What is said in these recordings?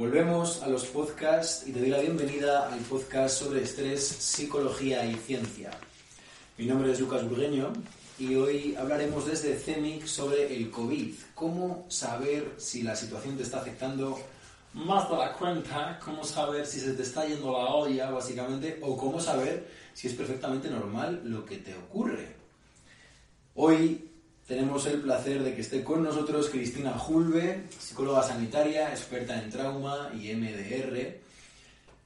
Volvemos a los podcasts y te doy la bienvenida al podcast sobre estrés, psicología y ciencia. Mi nombre es Lucas Burgueño y hoy hablaremos desde CEMIC sobre el COVID. Cómo saber si la situación te está afectando más de la cuenta, cómo saber si se te está yendo la olla, básicamente, o cómo saber si es perfectamente normal lo que te ocurre. Hoy tenemos el placer de que esté con nosotros Cristina Julve, psicóloga sanitaria, experta en trauma y MDR.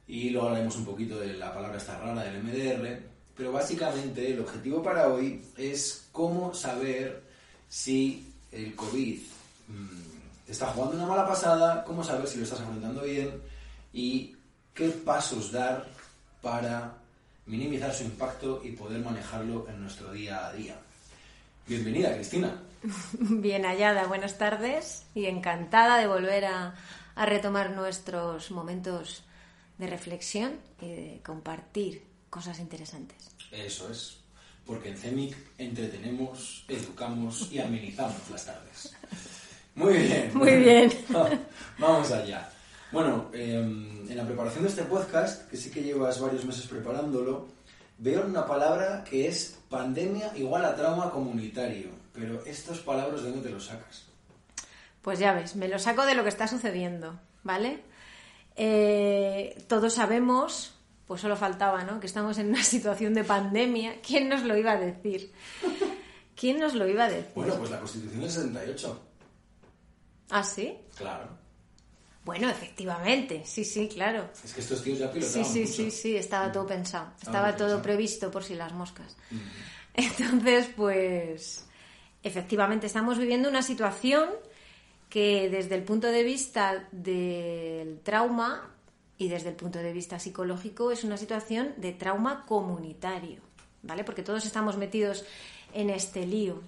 Y luego hablaremos un poquito de la palabra esta rara del MDR. Pero básicamente el objetivo para hoy es cómo saber si el COVID mm, está jugando una mala pasada, cómo saber si lo estás afrontando bien y qué pasos dar para minimizar su impacto y poder manejarlo en nuestro día a día. Bienvenida, Cristina. Bien hallada, buenas tardes y encantada de volver a, a retomar nuestros momentos de reflexión y de compartir cosas interesantes. Eso es, porque en CEMIC entretenemos, educamos y amenizamos las tardes. Muy bien. Muy bien. Vamos allá. Bueno, eh, en la preparación de este podcast, que sí que llevas varios meses preparándolo, veo una palabra que es pandemia igual a trauma comunitario. Pero estas palabras, ¿de dónde te los sacas? Pues ya ves, me lo saco de lo que está sucediendo, ¿vale? Eh, todos sabemos, pues solo faltaba, ¿no? Que estamos en una situación de pandemia. ¿Quién nos lo iba a decir? ¿Quién nos lo iba a decir? Bueno, pues la Constitución del 68. ¿Ah, sí? Claro. Bueno, efectivamente, sí, sí, claro. Es que estos tíos ya Sí, pilotaban sí, mucho. sí, sí, estaba todo pensado. Estaba todo pensado. previsto por si las moscas. Entonces, pues, efectivamente, estamos viviendo una situación que desde el punto de vista del trauma y desde el punto de vista psicológico es una situación de trauma comunitario, ¿vale? Porque todos estamos metidos en este lío.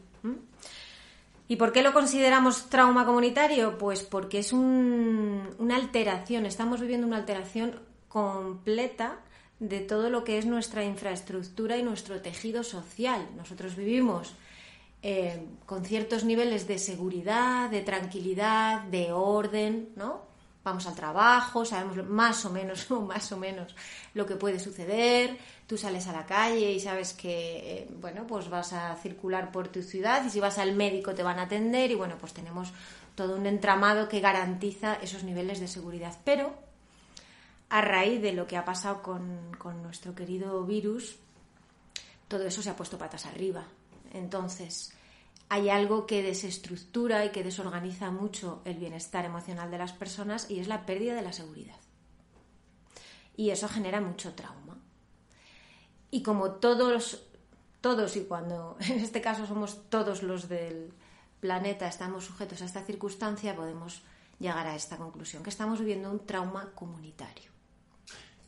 ¿Y por qué lo consideramos trauma comunitario? Pues porque es un- una alteración, estamos viviendo una alteración completa de todo lo que es nuestra infraestructura y nuestro tejido social. Nosotros vivimos eh, con ciertos niveles de seguridad, de tranquilidad, de orden, ¿no? Vamos al trabajo, sabemos más o menos, más o menos lo que puede suceder. Tú sales a la calle y sabes que, eh, bueno, pues vas a circular por tu ciudad y si vas al médico te van a atender y bueno, pues tenemos todo un entramado que garantiza esos niveles de seguridad. Pero a raíz de lo que ha pasado con, con nuestro querido virus, todo eso se ha puesto patas arriba. Entonces, hay algo que desestructura y que desorganiza mucho el bienestar emocional de las personas y es la pérdida de la seguridad. Y eso genera mucho trauma. Y como todos, todos y cuando en este caso somos todos los del planeta estamos sujetos a esta circunstancia, podemos llegar a esta conclusión, que estamos viviendo un trauma comunitario.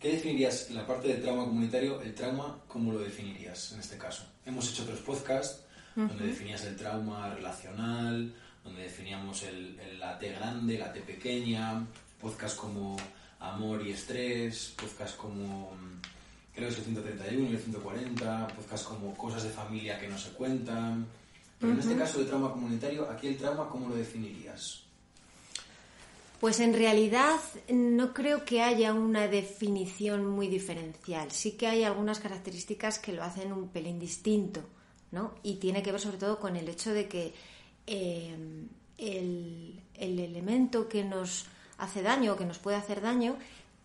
¿Qué definirías la parte de trauma comunitario? El trauma, ¿cómo lo definirías en este caso? Hemos hecho otros podcasts donde definías el trauma relacional, donde definíamos el, el- la T grande, la T pequeña, podcasts como Amor y Estrés, podcasts como, mm, creo que es el 131 y el 140, podcasts como Cosas de familia que no se cuentan. Pero en este caso de trauma comunitario, aquí el trauma, ¿cómo lo definirías? Pues en realidad no creo que haya una definición muy diferencial. Sí que hay algunas características que lo hacen un pelín distinto, ¿no? Y tiene que ver sobre todo con el hecho de que eh, el, el elemento que nos hace daño o que nos puede hacer daño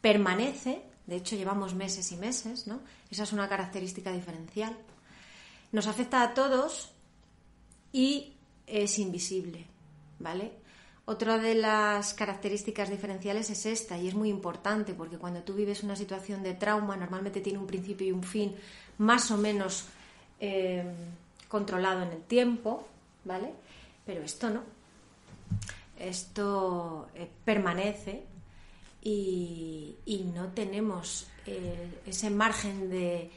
permanece, de hecho llevamos meses y meses, ¿no? Esa es una característica diferencial. Nos afecta a todos y es invisible, ¿vale? Otra de las características diferenciales es esta, y es muy importante, porque cuando tú vives una situación de trauma, normalmente tiene un principio y un fin más o menos eh, controlado en el tiempo, ¿vale? Pero esto no. Esto eh, permanece y, no tenemos eh, ese margen de,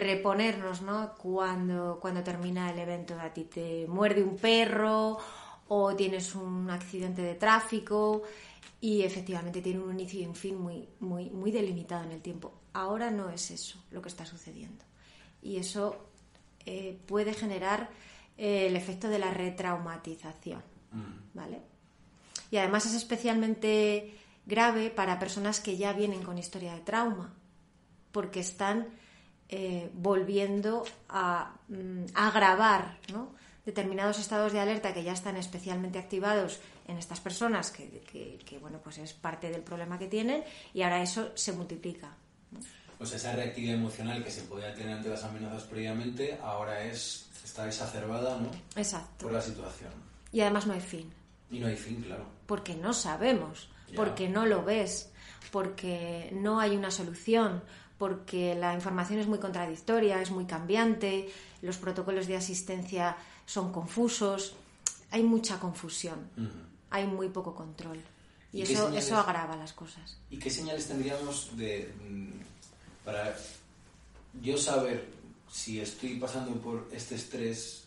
reponernos, ¿no? Cuando, termina el evento. A ti te muerde un perro o tienes un accidente de tráfico y efectivamente tiene un inicio y un fin muy delimitado en el tiempo. Ahora no es eso lo que está sucediendo. Y eso eh, puede generar eh, el efecto de la retraumatización. Mm. ¿Vale? Y además es especialmente grave para personas que ya vienen con historia de trauma, porque están eh, volviendo a, mm, agravar determinados estados de alerta que ya están especialmente activados en estas personas, que, bueno, pues es parte del problema que tienen, y ahora eso se multiplica. Pues esa reactividad emocional que se podía tener ante las amenazas previamente, ahora es está exacerbada, ¿no? Exacto. Por la situación. Y además no hay fin. Y no hay fin, claro. Porque no sabemos, porque no lo ves, porque no hay una solución, porque la información es muy contradictoria, es muy cambiante, los protocolos de asistencia son confusos, hay mucha confusión, hay muy poco control. Y, eso, eso agrava las cosas. ¿Y qué señales tendríamos de, mm, para yo saber si estoy pasando por este estrés,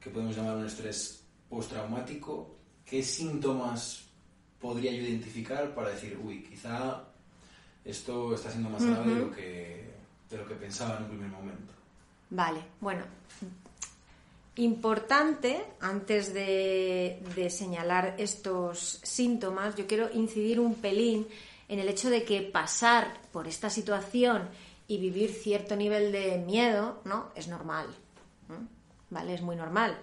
que podemos llamar un estrés postraumático, qué síntomas podría yo identificar para decir, uy, quizá esto está siendo más grave de, lo que, de lo que pensaba en un primer momento. Vale, bueno, importante, antes de, de, señalar estos síntomas, yo quiero incidir un pelín en el hecho de que pasar por esta situación y vivir cierto nivel de miedo, ¿no? Es normal, ¿vale? Es muy normal.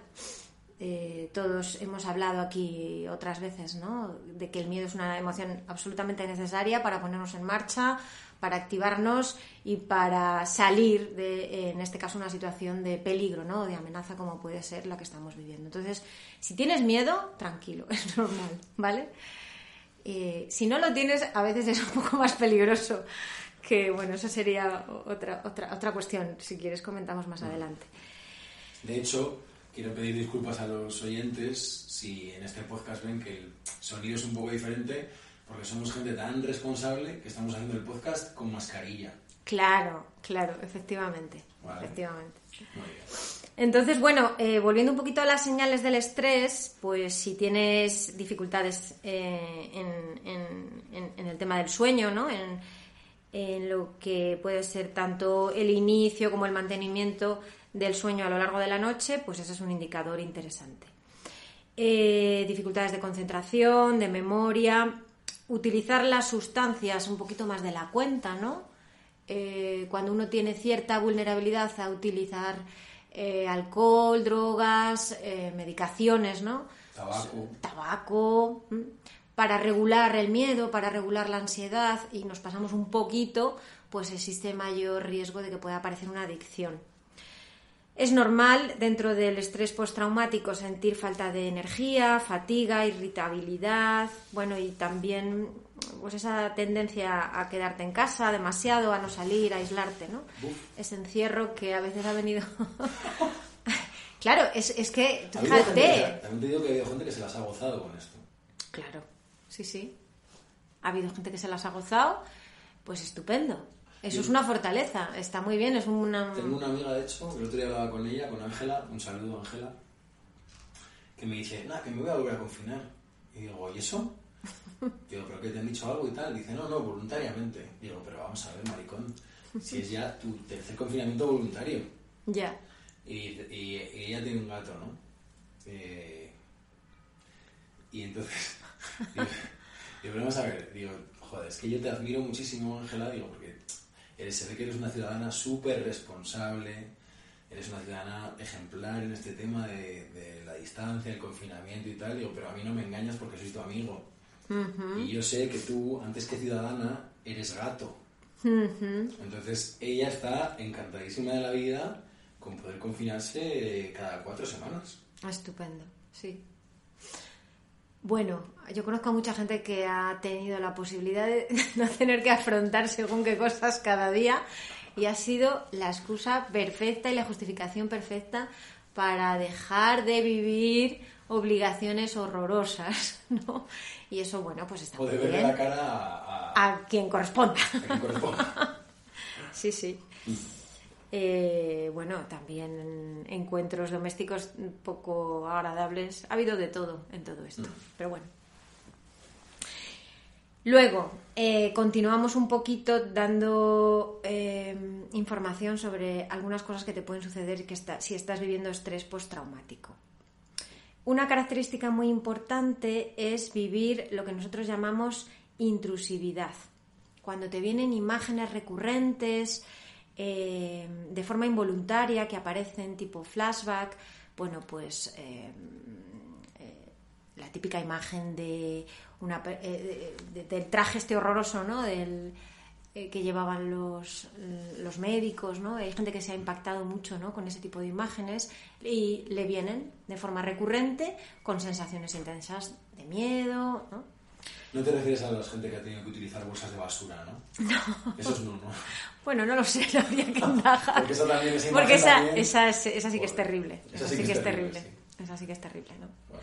Eh, todos hemos hablado aquí otras veces, ¿no? De que el miedo es una emoción absolutamente necesaria para ponernos en marcha, para activarnos y para salir de, en este caso, una situación de peligro, ¿no? De amenaza como puede ser la que estamos viviendo. Entonces, si tienes miedo, tranquilo, es normal, ¿vale? Eh, si no lo tienes, a veces es un poco más peligroso. Que bueno, eso sería otra, otra, otra cuestión. Si quieres, comentamos más adelante. De hecho, quiero pedir disculpas a los oyentes si en este podcast ven que el sonido es un poco diferente, porque somos gente tan responsable que estamos haciendo el podcast con mascarilla. Claro, claro, efectivamente. efectivamente. Entonces, bueno, eh, volviendo un poquito a las señales del estrés, pues si tienes dificultades eh, en, el tema del sueño, ¿no? En, lo que puede ser tanto el inicio como el mantenimiento del sueño a lo largo de la noche, pues ese es un indicador interesante. Eh, dificultades de concentración, de memoria, utilizar las sustancias un poquito más de la cuenta, ¿no? Cuando uno tiene cierta vulnerabilidad a utilizar eh, alcohol, drogas, medicaciones, ¿no? Tabaco. Tabaco, para regular el miedo, para regular la ansiedad y nos pasamos un poquito, pues existe mayor riesgo de que pueda aparecer una adicción. Es normal dentro del estrés postraumático sentir falta de energía, fatiga, irritabilidad, bueno, y también pues esa tendencia a quedarte en casa demasiado, a no salir, a aislarte, ¿no? Ese encierro que a veces ha venido... claro, es, es que, fíjate... También te digo que ha habido gente que se las ha gozado con esto. Claro, sí, sí. Ha habido gente que se las ha gozado, pues estupendo. Eso es una fortaleza, está muy bien, es una... Tengo una amiga, de hecho, que el otro día hablaba con ella, con Ángela, un saludo Ángela, que me dice, nada, que me voy a volver a confinar. Y digo, ¿y eso? Digo, ¿pero que te han dicho algo y tal? Dice, no, no, voluntariamente. Digo, pero vamos a ver, maricón, si es ya tu tercer confinamiento voluntario. Ya. Y, y, ella tiene un gato, ¿no? Eh, y entonces Digo, pero vamos a ver, digo, joder, es que yo te admiro muchísimo, Ángela, digo, porque eres, se ve que eres una ciudadana súper responsable, eres una ciudadana ejemplar en este tema de, de, la distancia, el confinamiento y tal, digo, pero a mí no me engañas porque soy tu amigo. Y yo sé que tú, antes que ciudadana, eres gato. Entonces, ella está encantadísima de la vida con poder confinarse cada cuatro semanas. Estupendo, sí. Bueno, yo conozco a mucha gente que ha tenido la posibilidad de no tener que afrontar según qué cosas cada día y ha sido la excusa perfecta y la justificación perfecta para dejar de vivir obligaciones horrorosas, ¿no? Y eso, bueno, pues está o de muy verle bien. la cara a, a quien corresponda. a quien corresponda. Sí, sí. Eh, bueno, también encuentros domésticos poco agradables. Ha habido de todo en todo esto, pero bueno. Luego, eh, continuamos un poquito dando eh, información sobre algunas cosas que te pueden suceder que está- si estás viviendo estrés postraumático. Una característica muy importante es vivir lo que nosotros llamamos intrusividad. Cuando te vienen imágenes recurrentes eh, de forma involuntaria que aparecen tipo flashback, bueno, pues eh, eh, la típica imagen de una, del traje este horroroso, ¿no? Del, que llevaban los, los médicos, ¿no? Hay gente que se ha impactado mucho, ¿no? Con ese tipo de imágenes y le vienen de forma recurrente con sensaciones intensas de miedo, ¿no? No te refieres a la gente que ha tenido que utilizar bolsas de basura, ¿no? No. Esos no, ¿no? Bueno, no lo sé, no habría que indagar. Porque esa también, esa Porque esa, también- esa, es- esa sí que es terrible. esa Esa, sí que es terrible. sí. Esa sí que es terrible, ¿no? Bueno.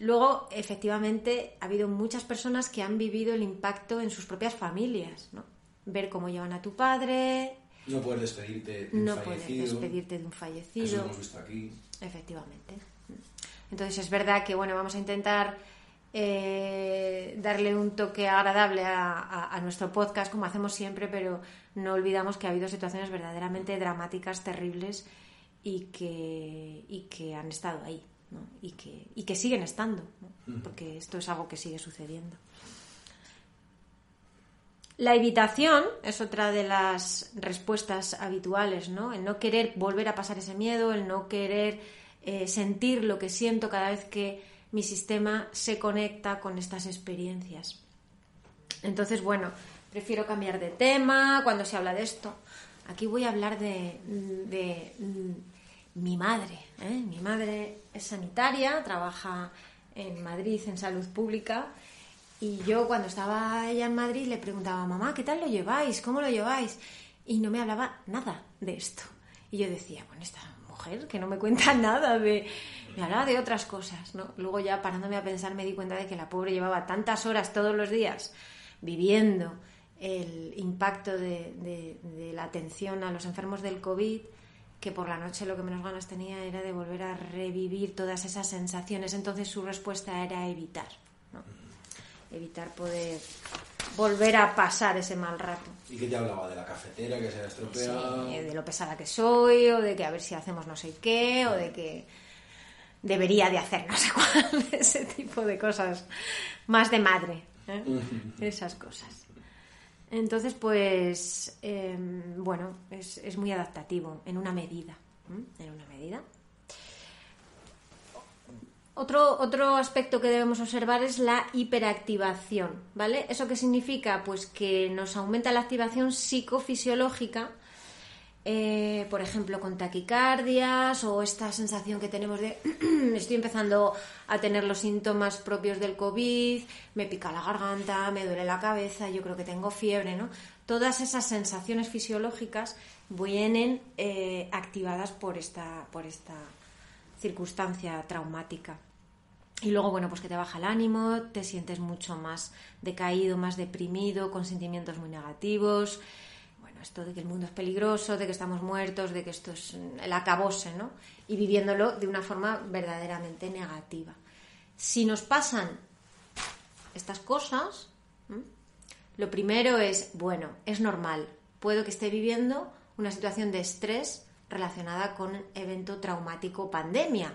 Luego, efectivamente, ha habido muchas personas que han vivido el impacto en sus propias familias, ¿no? Ver cómo llevan a tu padre, No puedes despedirte de un no puedes fallecido. despedirte de un Eso fallecido. lo hemos visto aquí. Efectivamente. Entonces es verdad que bueno, vamos a intentar eh, darle un toque agradable a, a- a nuestro podcast, como hacemos siempre, pero no olvidamos que ha habido situaciones verdaderamente dramáticas, terribles y que, y que han estado ahí. ¿no? Y, que, y que siguen estando, ¿no? porque esto es algo que sigue sucediendo. La evitación es otra de las respuestas habituales, ¿no? El no querer volver a pasar ese miedo, el no querer eh, sentir lo que siento cada vez que mi sistema se conecta con estas experiencias. Entonces, bueno, prefiero cambiar de tema cuando se habla de esto. Aquí voy a hablar de, de, mm, mi madre. ¿eh? Mi madre es sanitaria, trabaja en Madrid en salud pública y yo cuando estaba ella en Madrid le preguntaba, mamá, ¿qué tal lo lleváis? ¿Cómo lo lleváis? Y no me hablaba nada de esto. Y yo decía, bueno, esta que no me cuenta nada de... Me hablaba de otras cosas, ¿no? Luego ya parándome a pensar me di cuenta de que la pobre llevaba tantas horas todos los días viviendo el impacto de, de- de la atención a los enfermos del COVID que por la noche lo que menos ganas tenía era de volver a revivir todas esas sensaciones. Entonces su respuesta era evitar, ¿no? evitar poder volver a pasar ese mal rato. ¿Y qué te hablaba? ¿De la cafetera que se ha estropeado? Sí, de lo pesada que soy, o de que a ver si hacemos no sé qué, o de que debería de hacer no sé cuál, ese tipo de cosas más de madre, ¿eh? esas cosas. Entonces, pues, eh, bueno, es, es muy adaptativo, en una medida, ¿eh? en una medida. Otro, otro aspecto que debemos observar es la hiperactivación, ¿vale? ¿Eso qué significa? Pues que nos aumenta la activación psicofisiológica, eh, por ejemplo, con taquicardias o esta sensación que tenemos de estoy empezando a tener los síntomas propios del COVID, me pica la garganta, me duele la cabeza, yo creo que tengo fiebre, ¿no? Todas esas sensaciones fisiológicas vienen eh, activadas por esta, por esta circunstancia traumática. Y luego, bueno, pues que te baja el ánimo, te sientes mucho más decaído, más deprimido, con sentimientos muy negativos. Bueno, esto de que el mundo es peligroso, de que estamos muertos, de que esto es el acabose, ¿no? Y viviéndolo de una forma verdaderamente negativa. Si nos pasan estas cosas, lo primero es, bueno, es normal, puedo que esté viviendo una situación de estrés relacionada con evento traumático pandemia.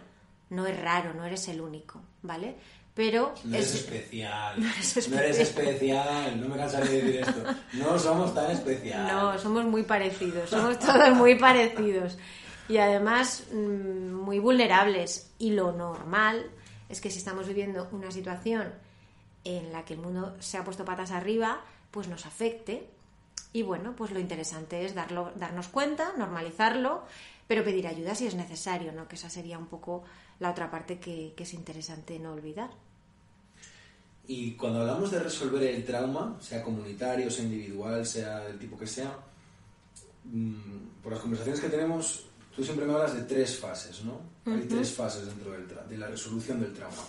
No es raro, no eres el único, ¿vale? pero no eres especial. No eres especial. No me cansaré de decir esto. No somos tan especiales. No, somos muy parecidos. Somos todos muy parecidos. Y además mm, muy vulnerables. Y lo normal es que si estamos viviendo una situación en la que el mundo se ha puesto patas arriba, pues nos afecte. Y bueno, pues lo interesante es darlo, darnos cuenta, normalizarlo, pero pedir ayuda si es necesario, ¿no? Que esa sería un poco la otra parte que, es interesante no olvidar. Y cuando hablamos de resolver el trauma, sea comunitario, sea individual, sea del tipo que sea, mm, por las conversaciones que tenemos, tú siempre me hablas de tres fases, ¿no? Hay tres fases dentro del de la resolución del trauma.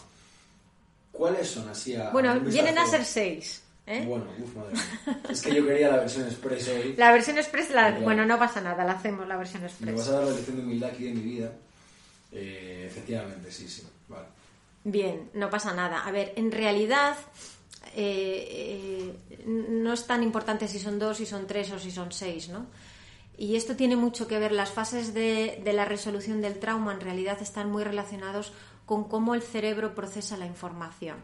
¿Cuáles son así a, Bueno, vienen a ser seis. ¿eh? Bueno, uf, madre Es que yo quería la versión express hoy. La versión express, la... bueno, no pasa nada, la hacemos la versión express. Me vas a dar la lección de humildad aquí de mi vida. Eh, efectivamente, sí, sí. Bien, no pasa nada. A ver, en realidad eh, eh, no es tan importante si son dos, si son tres o si son seis, ¿no? Y esto tiene mucho que ver. Las fases de, la resolución del trauma en realidad están muy relacionados con cómo el cerebro procesa la información.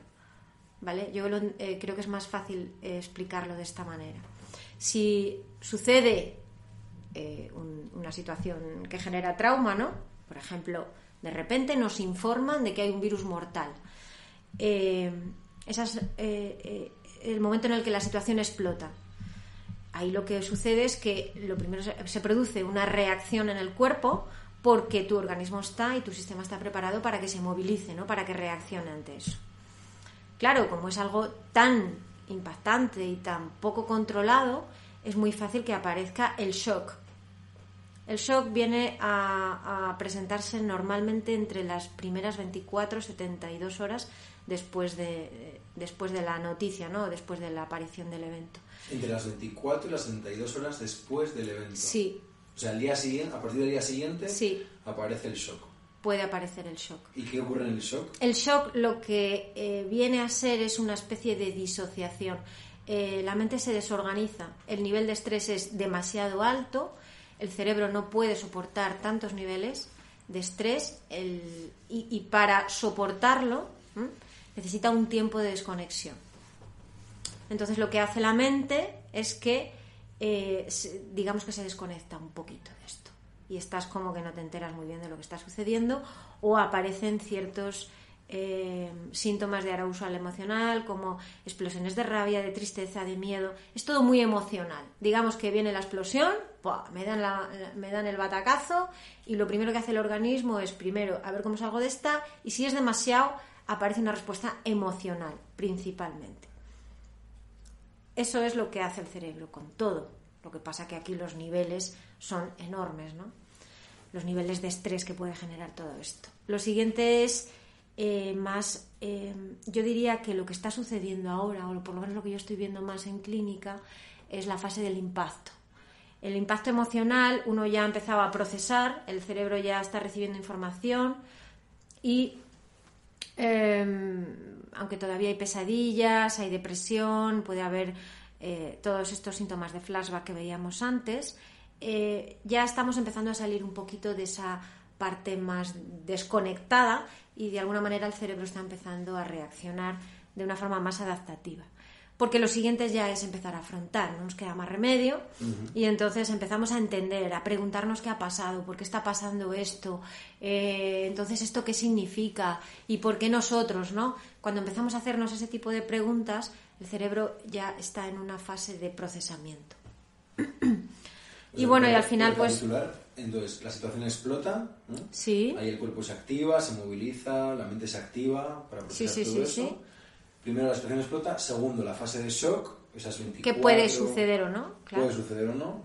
¿Vale? Yo creo que es más fácil explicarlo de esta manera. Si sucede una situación que genera trauma, ¿no? Por ejemplo, de repente nos informan de que hay un virus mortal. Eh, esas, eh, eh, el momento en el que la situación explota. Ahí lo que sucede es que lo primero se produce una reacción en el cuerpo porque tu organismo está y tu sistema está preparado para que se movilice, ¿no? para que reaccione ante eso. Claro, como es algo tan impactante y tan poco controlado, es muy fácil que aparezca el shock, el shock viene a, presentarse normalmente entre las primeras 24 y 72 horas después de, después de la noticia, ¿no? después de la aparición del evento. Entre las 24 y las 72 horas después del evento. Sí. O sea, al día siguiente, a partir del día siguiente sí. aparece el shock. Puede aparecer el shock. ¿Y qué ocurre en el shock? El shock lo que eh, viene a ser es una especie de disociación. Eh, la mente se desorganiza, el nivel de estrés es demasiado alto, el cerebro no puede soportar tantos niveles de estrés y, para soportarlo necesita un tiempo de desconexión. Entonces lo que hace la mente es que, eh, digamos que se desconecta un poquito de esto y estás como que no te enteras muy bien de lo que está sucediendo o aparecen ciertos eh, síntomas de arousal emocional, como explosiones de rabia, de tristeza, de miedo. Es todo muy emocional. Digamos que viene la explosión, me, dan me dan el batacazo y lo primero que hace el organismo es primero a ver cómo salgo de esta y si es demasiado aparece una respuesta emocional principalmente. Eso es lo que hace el cerebro con todo. Lo que pasa que aquí los niveles son enormes, ¿no? Los niveles de estrés que puede generar todo esto. Lo siguiente es eh, más, eh, yo diría que lo que está sucediendo ahora, o por lo menos lo que yo estoy viendo más en clínica, es la fase del impacto. El impacto emocional, uno ya ha empezado a procesar, el cerebro ya está recibiendo información y em, aunque todavía hay pesadillas, hay depresión, puede haber eh, todos estos síntomas de flashback que veíamos antes, ya estamos empezando a salir un poquito de esa parte más desconectada y de alguna manera el cerebro está empezando a reaccionar de una forma más adaptativa. Porque lo siguiente ya es empezar a afrontar, no nos queda más remedio y entonces empezamos a entender, a preguntarnos qué ha pasado, por qué está pasando esto, eh, entonces esto qué significa y por qué nosotros, ¿no? Cuando empezamos a hacernos ese tipo de preguntas, el cerebro ya está en una fase de procesamiento. y bueno, y al final pues... Entonces, la situación explota, Sí. Ahí el cuerpo se activa, se moviliza, la mente se activa para procesar todo eso. Primero, la situación explota. Segundo, la fase de shock, esas 24... ¿Qué puede suceder o no? Puede suceder o no.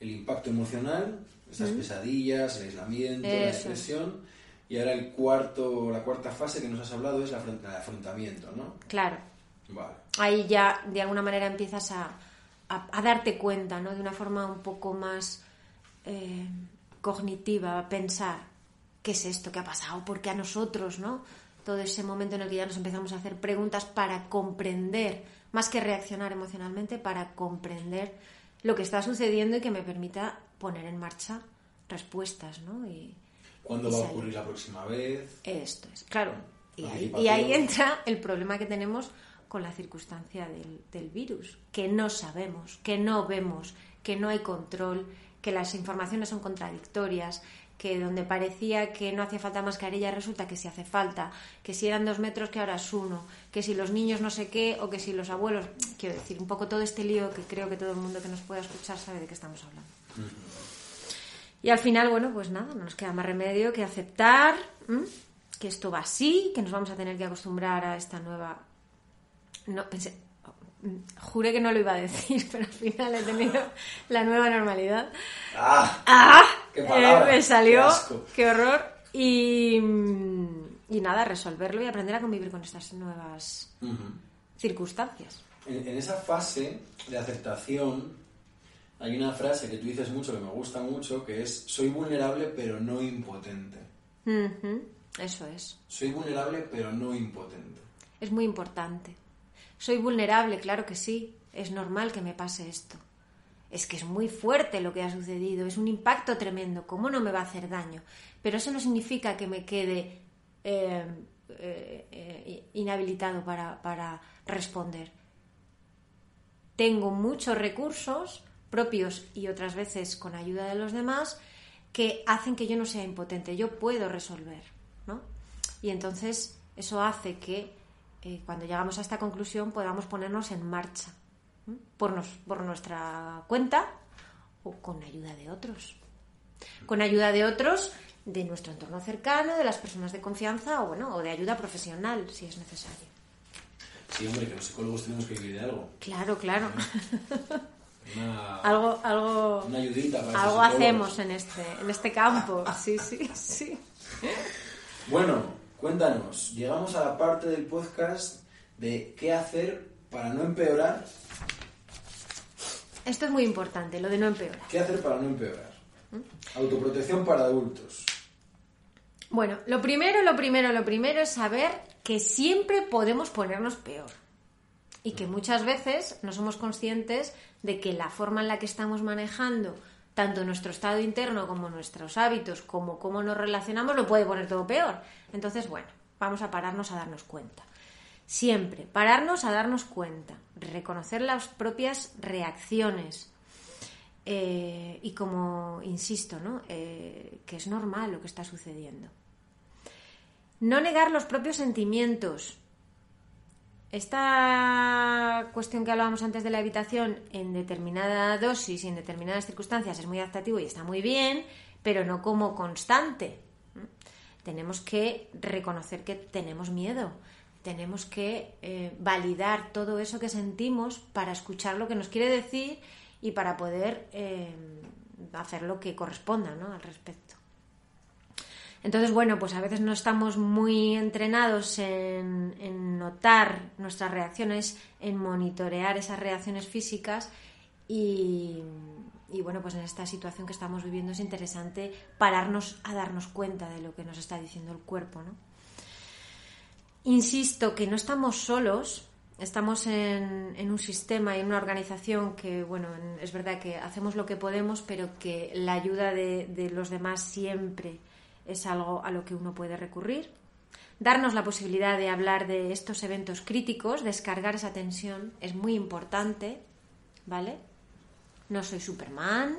El impacto emocional, esas pesadillas, el aislamiento, la depresión. Y ahora el cuarto, la cuarta fase que nos has hablado es la, el afrontamiento, ¿no? Claro. Vale. Ahí ya, de alguna manera, empiezas a, a, darte cuenta, ¿no? De una forma un poco más eh, cognitiva, pensar qué es esto que ha pasado, por qué a nosotros, ¿no? Todo ese momento en el que ya nos empezamos a hacer preguntas para comprender, más que reaccionar emocionalmente, para comprender lo que está sucediendo y que me permita poner en marcha respuestas, ¿no? Y, ¿Cuándo va a ocurrir la próxima vez? Esto es, claro. Y ahí, y ahí entra el problema que tenemos con la circunstancia del, del virus, que no sabemos, que no vemos, que no hay control, que las informaciones son contradictorias, que donde parecía que no hacía falta mascarilla resulta que sí hace falta, que si eran dos metros que ahora es uno, que si los niños no sé qué o que si los abuelos, quiero decir, un poco todo este lío que creo que todo el mundo que nos pueda escuchar sabe de qué estamos hablando. Y al final, bueno, pues nada, no nos queda más remedio que aceptar que esto va así, que nos vamos a tener que acostumbrar a esta nueva... No, pensé, juré que no lo iba a decir, pero al final he tenido la nueva normalidad. ¡Ah! ¡Ah! ¡Qué palabra! Eh, me salió, ¡Qué asco! qué horror. Y, y nada, resolverlo y aprender a convivir con estas nuevas circunstancias. En, en esa fase de aceptación hay una frase que tú dices mucho que me gusta mucho, que es soy vulnerable pero no impotente. Ujú, Eso es. Soy vulnerable pero no impotente. Es muy importante. Soy vulnerable, claro que sí. Es normal que me pase esto. Es que es muy fuerte lo que ha sucedido, es un impacto tremendo. ¿Cómo no me va a hacer daño? Pero eso no significa que me quede eh, eh, eh, inhabilitado para, para responder. Tengo muchos recursos propios y otras veces con ayuda de los demás que hacen que yo no sea impotente. Yo puedo resolver, ¿no? Y entonces eso hace que eh, cuando llegamos a esta conclusión podamos ponernos en marcha por, nos- por nuestra cuenta o con ayuda de otros. Con ayuda de otros de nuestro entorno cercano, de las personas de confianza o bueno, o de ayuda profesional si es necesario. Sí, hombre, que los psicólogos tenemos que vivir de algo. Claro, claro. Una, algo, algo, una ayudita para algo hacemos en este, en este campo. Sí, sí, sí. Bueno, cuéntanos, llegamos a la parte del podcast de qué hacer para no empeorar. Esto es muy importante, lo de no empeorar. ¿Qué hacer para no empeorar? Autoprotección para adultos. Bueno, lo primero, lo primero, lo primero es saber que siempre podemos ponernos peor. Y que muchas veces no somos conscientes de que la forma en la que estamos manejando tanto nuestro estado interno como nuestros hábitos, como cómo nos relacionamos, lo puede poner todo peor. Entonces, bueno, vamos a pararnos a darnos cuenta. Siempre, pararnos a darnos cuenta, reconocer las propias reacciones, eh, y como insisto, ¿no? Eh, que es normal lo que está sucediendo. No negar los propios sentimientos. Esta cuestión que hablábamos antes de la evitación en determinada dosis y en determinadas circunstancias es muy adaptativo y está muy bien, pero no como constante. Tenemos que reconocer que tenemos miedo, tenemos que eh, validar todo eso que sentimos para escuchar lo que nos quiere decir y para poder eh, hacer lo que corresponda ¿no? al respecto. Entonces, bueno, pues a veces no estamos muy entrenados en, notar nuestras reacciones, en monitorear esas reacciones físicas y, bueno, pues en esta situación que estamos viviendo es interesante pararnos a darnos cuenta de lo que nos está diciendo el cuerpo, ¿no? Insisto que no estamos solos, estamos en, un sistema y en una organización que, bueno, es verdad que hacemos lo que podemos, pero que la ayuda de los demás siempre es algo a lo que uno puede recurrir. Darnos la posibilidad de hablar de estos eventos críticos, descargar esa tensión, es muy importante, ¿vale? No soy Superman,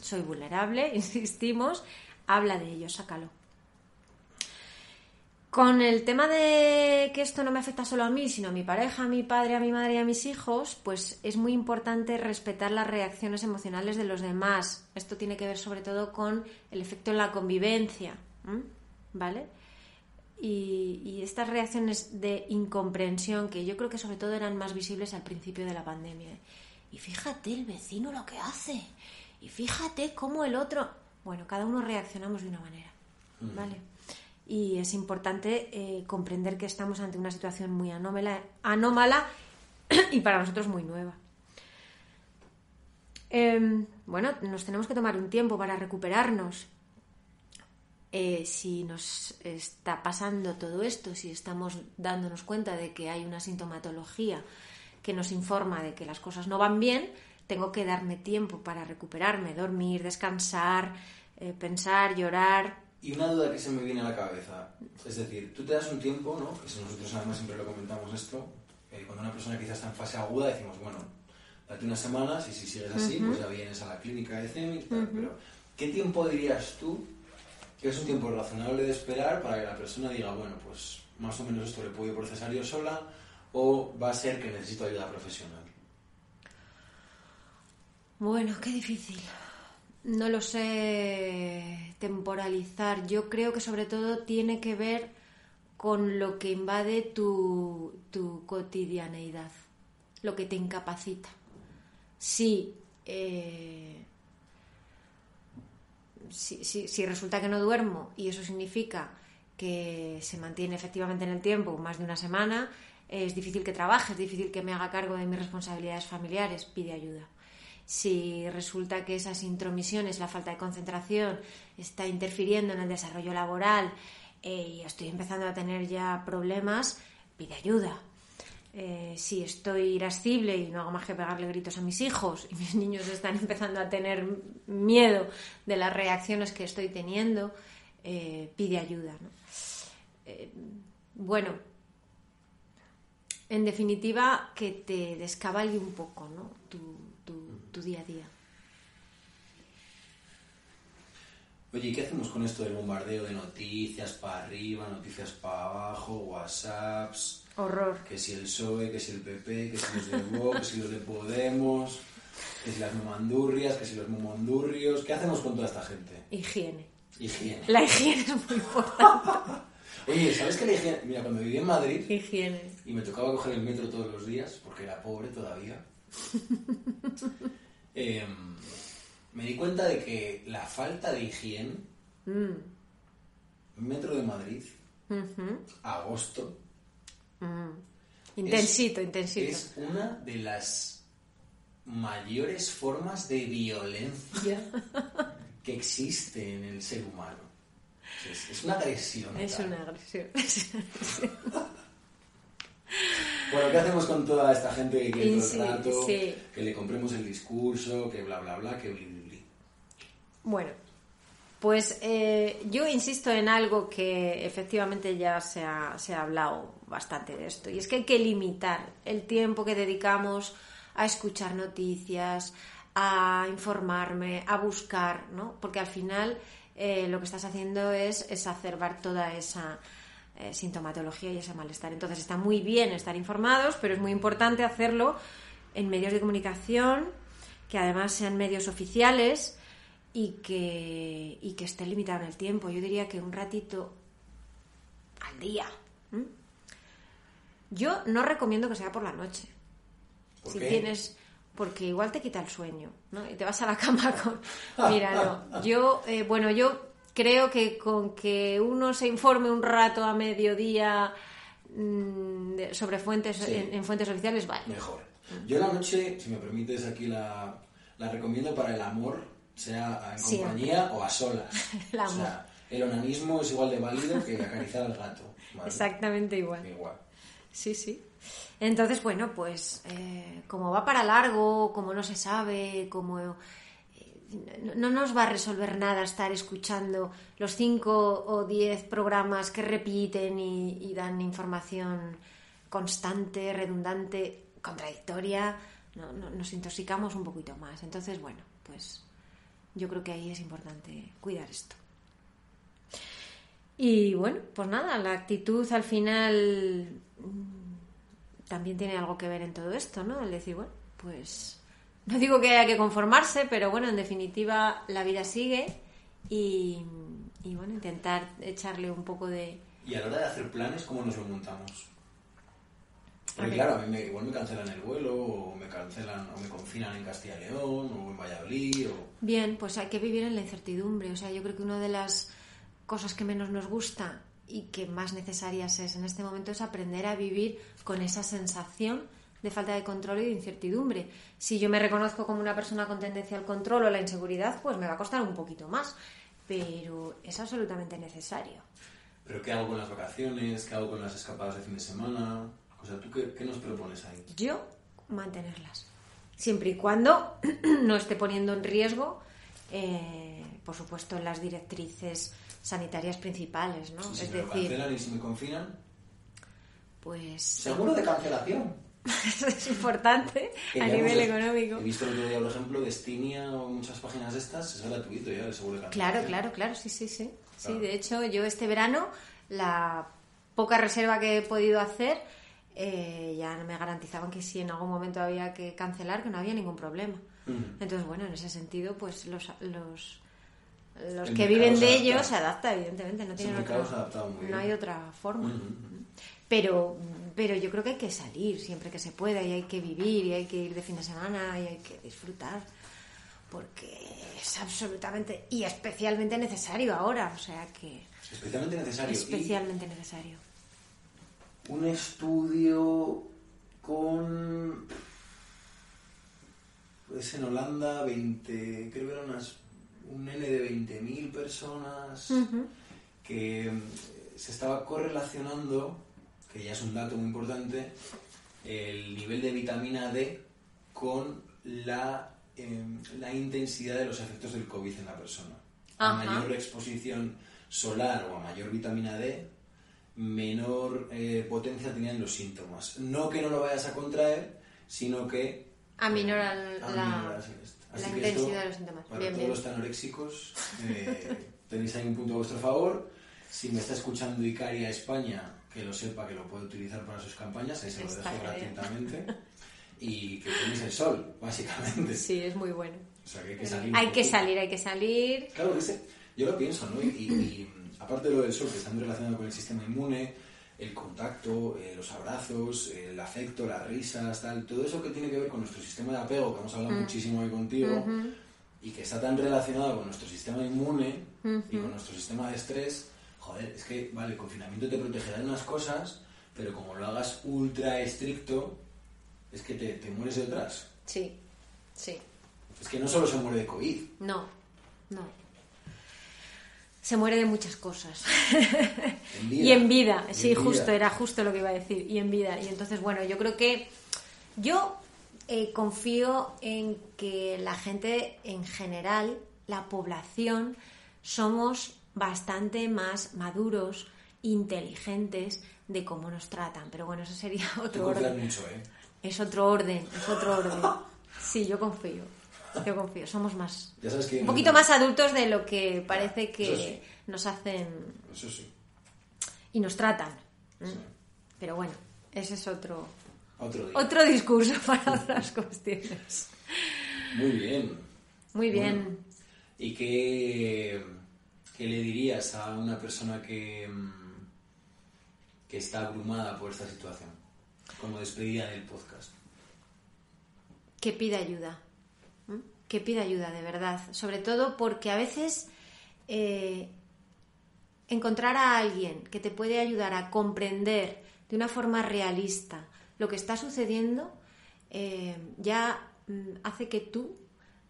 soy vulnerable, insistimos, habla de ello, sácalo. Con el tema de que esto no me afecta solo a mí, sino a mi pareja, a mi padre, a mi madre y a mis hijos, pues es muy importante respetar las reacciones emocionales de los demás. Esto tiene que ver sobre todo con el efecto en la convivencia, ¿vale? Y, y, estas reacciones de incomprensión, que yo creo que sobre todo eran más visibles al principio de la pandemia. Y fíjate el vecino lo que hace, y fíjate cómo el otro... Bueno, cada uno reaccionamos de una manera, ¿vale? Y es importante eh, comprender que estamos ante una situación muy anómala, anómala y para nosotros muy nueva. Eh, bueno, nos tenemos que tomar un tiempo para recuperarnos. Eh, si nos está pasando todo esto, si estamos dándonos cuenta de que hay una sintomatología que nos informa de que las cosas no van bien, tengo que darme tiempo para recuperarme, dormir, descansar, pensar, llorar, Y una duda que se me viene a la cabeza, es decir, tú te das un tiempo, ¿no? Que si nosotros además siempre lo comentamos esto, eh, cuando una persona quizás está en fase aguda decimos, bueno, date unas semanas y si sigues así, pues ya vienes a la clínica de CEMIC, pero ¿qué tiempo dirías tú que es un tiempo razonable de esperar para que la persona diga, bueno, pues más o menos esto le puedo procesar yo sola o va a ser que necesito ayuda profesional? Bueno, qué difícil. No lo sé temporalizar. Yo creo que sobre todo tiene que ver con lo que invade tu, tu cotidianeidad, lo que te incapacita. Eh, si, si resulta que no duermo y eso significa que se mantiene efectivamente en el tiempo más de una semana, es difícil que trabaje, es difícil que me haga cargo de mis responsabilidades familiares, pide ayuda si resulta que esas intromisiones, la falta de concentración, está interfiriendo en el desarrollo laboral eh, y estoy empezando a tener ya problemas, pide ayuda. Eh, si estoy irascible y no hago más que pegarle gritos a mis hijos y mis niños están empezando a tener miedo de las reacciones que estoy teniendo, eh, pide ayuda. bueno, en definitiva, que te descabalgue un poco ¿no? tu, tu día a día. Oye, ¿y qué hacemos con esto del bombardeo de noticias para arriba, noticias para abajo, WhatsApps? Horror. Que si el PSOE, que si el PP, que si los de Vox, que si los de Podemos, que si las momandurrias, que si los momondurrios. ¿Qué hacemos con toda esta gente? Higiene. Higiene. La higiene es muy importante. Oye, ¿sabes qué la higiene? Mira, cuando viví en Madrid higiene. y me tocaba coger el metro todos los días, porque era pobre todavía, eh, me di cuenta de que la falta de higiene, Mm. Metro de Madrid, agosto, Mm. Intensito, intensito. es una de las mayores formas de violencia que existe en el ser humano. Es, es una agresión. Es tal. una agresión. Bueno, ¿qué hacemos con toda esta gente que quiere todo el rato? sí. Que le compremos el discurso, que bla, bla, bla, que bli, bli, bli. Bueno, pues eh, yo insisto en algo que efectivamente ya se ha, se ha hablado bastante de esto, y es que hay que limitar el tiempo que dedicamos a escuchar noticias, a informarme, a buscar, ¿no? Porque al final eh, lo que estás haciendo es exacerbar toda esa eh, sintomatología y ese malestar. Entonces está muy bien estar informados, pero es muy importante hacerlo en medios de comunicación que además sean medios oficiales y que, y que esté limitado en el tiempo. Yo diría que un ratito al día. Yo no recomiendo que sea por la noche. ¿Por si qué? tienes porque igual te quita el sueño, ¿no? Y te vas a la cama con mira, no. Yo eh, bueno, yo creo que con que uno se informe un rato a mediodía mm, sobre fuentes Sí. en, en fuentes oficiales vale. Mejor. Yo la noche, si me permites aquí la, la recomiendo para el amor, sea en compañía o a solas. El O amor. sea, el onanismo es igual de válido que acariciar al gato. ¿vale? Exactamente igual. Igual. Sí, sí. Entonces, bueno, pues eh, como va para largo, como no se sabe, como no, no nos va a resolver nada estar escuchando los cinco o diez programas que repiten y, dan información constante, redundante, contradictoria. No, no- nos intoxicamos un poquito más. Entonces, bueno, pues yo creo que ahí es importante cuidar esto. Y bueno, pues nada, la actitud al final mm, también tiene algo que ver en todo esto, ¿no? El decir, bueno, pues no digo que haya que conformarse, pero bueno, en definitiva la vida sigue y, y bueno, intentar echarle un poco de... Y a la hora de hacer planes, ¿cómo nos lo montamos? Porque claro, a mí me, igual me cancelan el vuelo, o me cancelan, o me confinan en Castilla y León, o en Valladolid, o... Bien, pues hay que vivir en la incertidumbre. O sea, yo creo que una de las cosas que menos nos gusta y que más necesarias es en este momento es aprender a vivir con esa sensación de falta de control y de incertidumbre. Si yo me reconozco como una persona con tendencia al control o la inseguridad, pues me va a costar un poquito más. Pero es absolutamente necesario. ¿Pero qué hago con las vacaciones? ¿Qué hago con las escapadas de fin de semana? O sea, ¿tú qué, qué nos propones ahí? Yo mantenerlas. Siempre y cuando no esté poniendo en riesgo, eh, por supuesto, las directrices sanitarias principales, ¿no? Si es me lo decir, cancelan y si me confinan, pues seguro de cancelación. Eso es importante a nivel hemos- económico. He visto el otro día, por ejemplo, Destinia o muchas páginas de estas, es gratuito ya el seguro de Claro, claro, claro, sí, sí, sí. Sí, Claro. de hecho, yo este verano, la poca reserva que he podido hacer, eh, ya me garantizaban que si en algún momento había que cancelar, que no había ningún problema. Ujú. Entonces, bueno, en ese sentido, pues los, los, los El que viven de ellos se adapta, evidentemente, no tienen otra, no hay otra forma. Ujú, ujú. Pero, pero yo creo que hay que salir siempre que se pueda y hay que vivir y hay que ir de fin de semana y hay que disfrutar porque es absolutamente y especialmente necesario ahora, o sea que Especialmente necesario. Y especialmente necesario. un estudio con. Es en Holanda, 20. Creo que eran unas, un N de 20.000 personas. Que eh, se estaba correlacionando, que ya es un dato muy importante, el nivel de vitamina D con la, eh, la intensidad de los efectos del COVID en la persona. A Ajá. mayor exposición solar o a mayor vitamina D, menor eh, potencia tenían los síntomas. No que no lo vayas a contraer, sino que... Aminoran eh, la- esto. la Así que intensidad esto, de los síntomas. Para Bien, todos bien. los anoréxicos, eh, tenéis ahí un punto a vuestro favor. Si me está escuchando Icaria España, que lo sepa, que lo puede utilizar para sus campañas, ahí se lo Está dejo genial. gratuitamente. Y que tenéis el sol, básicamente. Sí, es muy bueno. O sea, que hay que salir. Hay que salir, hay que salir. Claro, ese- yo lo pienso, ¿no? Y, y- aparte de lo del sol, que está muy relacionado con el sistema inmune, el contacto, eh, los abrazos, el afecto, las risas, tal, todo eso que tiene que ver con nuestro sistema de apego, que hemos hablado muchísimo hoy contigo, y que está tan relacionado con nuestro sistema inmune y con nuestro sistema de estrés, joder, es que, vale, el confinamiento te protegerá de unas cosas, pero como lo hagas ultra estricto, es que te, te mueres de otras. Sí, sí. Es que no solo se muere de COVID, No, no. Se muere de muchas cosas. en vida. Y en vida, Y sí, en vida. justo, era justo lo que iba a decir, y en vida. Y entonces, bueno, yo creo que yo eh, confío en que la gente en general, la población, somos bastante más maduros, inteligentes de cómo nos tratan. Pero bueno, eso sería otro orden. mucho, ¿eh? Es otro orden, es otro orden. Sí, yo confío. Yo confío, somos más. Ya sabes que... Un poquito más adultos de lo que parece que sí. nos hacen Eso sí. y nos tratan. ¿eh? sí. Pero bueno, ese es otro, Otro día. otro discurso para otras cuestiones. Muy bien. Muy bien. Bueno, ¿Y qué, qué le dirías a una persona que, mm, que está abrumada por esta situación? Como despedida del podcast. Que pida ayuda. Que pida ayuda, de verdad. Sobre todo porque a veces eh, encontrar a alguien que te puede ayudar a comprender de una forma realista lo que está sucediendo eh, ya mm, hace que tú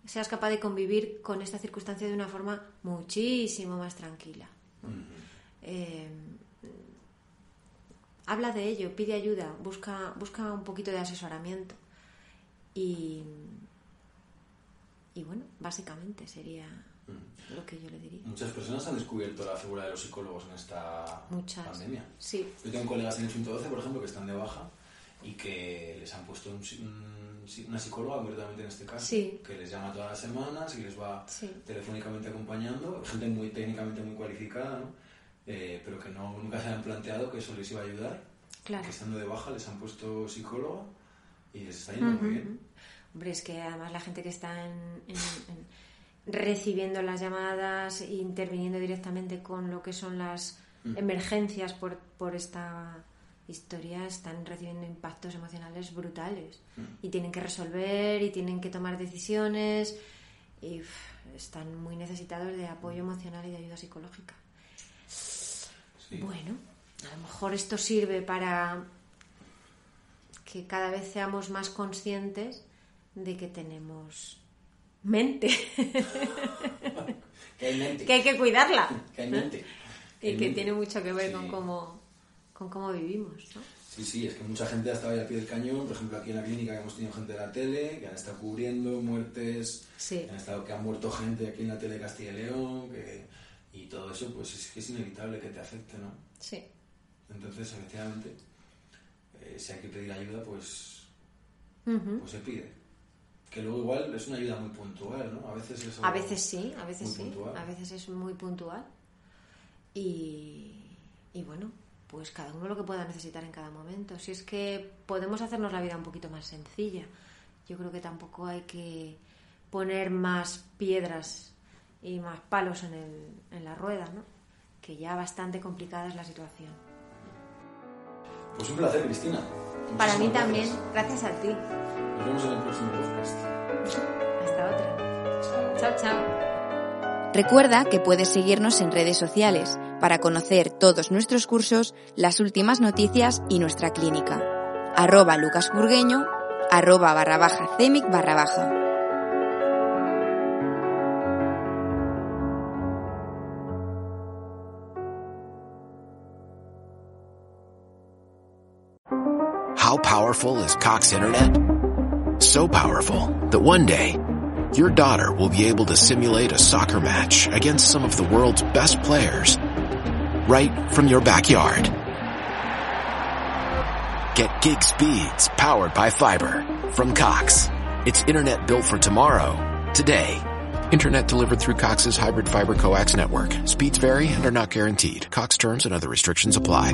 seas capaz de convivir con esta circunstancia de una forma muchísimo más tranquila. Eh, habla de ello, pide ayuda, busca, busca un poquito de asesoramiento. Y, y bueno, básicamente sería lo que yo le diría. Muchas personas han descubierto la figura de los psicólogos en esta Muchas. pandemia. Sí, Yo tengo colegas en el 112, por ejemplo, que están de baja y que les han puesto un un una psicóloga, concretamente en este caso, Sí. que les llama todas las semanas y les va Sí. telefónicamente acompañando, gente muy técnicamente muy cualificada, ¿no? Eh, pero que no, nunca se han planteado que eso les iba a ayudar, claro. que estando de baja les han puesto psicóloga y les está yendo muy bien. Hombre, es que además la gente que está en- en- en- recibiendo las llamadas e interviniendo directamente con lo que son las emergencias por, por esta historia están recibiendo impactos emocionales brutales Mm. y tienen que resolver y tienen que tomar decisiones y están muy necesitados de apoyo emocional y de ayuda psicológica. Sí. Bueno, a lo mejor esto sirve para que cada vez seamos más conscientes de que tenemos mente, Que hay mente. que hay que cuidarla Que hay mente. y que mente. tiene mucho que ver Sí. con cómo con cómo vivimos, ¿no? Sí, sí, es que mucha gente ha estado ahí al pie del cañón. Por ejemplo, aquí en la clínica hemos tenido gente de la tele que han estado cubriendo muertes, Sí. que han, estado, que han muerto gente aquí en la tele de Castilla y León, que Y todo eso, pues es que es inevitable que te afecte, ¿no? Sí. Entonces, efectivamente, eh, si hay que pedir ayuda, pues, Ujú. pues se pide. Que luego igual es una ayuda muy puntual, ¿no? A veces es A veces sí, a veces sí, puntual. a veces es muy puntual. Y, y bueno, pues cada uno lo que pueda necesitar en cada momento. Si es que podemos hacernos la vida un poquito más sencilla, yo creo que tampoco hay que poner más piedras y más palos en, el, en la rueda, ¿no? Que ya bastante complicada es la situación. Pues un placer, Cristina. Para mí Muchísimas también, gracias. gracias a ti. Nos vemos en el próximo podcast. Hasta otra. Chao, chao. Recuerda que puedes seguirnos en redes sociales para conocer todos nuestros cursos, las últimas noticias y nuestra clínica. Arroba lucasburgueño, arroba barra baja cemic barra baja. How powerful is Cox Internet? So powerful that one day, your daughter will be able to simulate a soccer match against some of the world's best players right from your backyard. Get gig speeds powered by fiber from Cox. It's internet built for tomorrow, today. Internet delivered through Cox's hybrid fiber coax network. Speeds vary and are not guaranteed. Cox terms and other restrictions apply.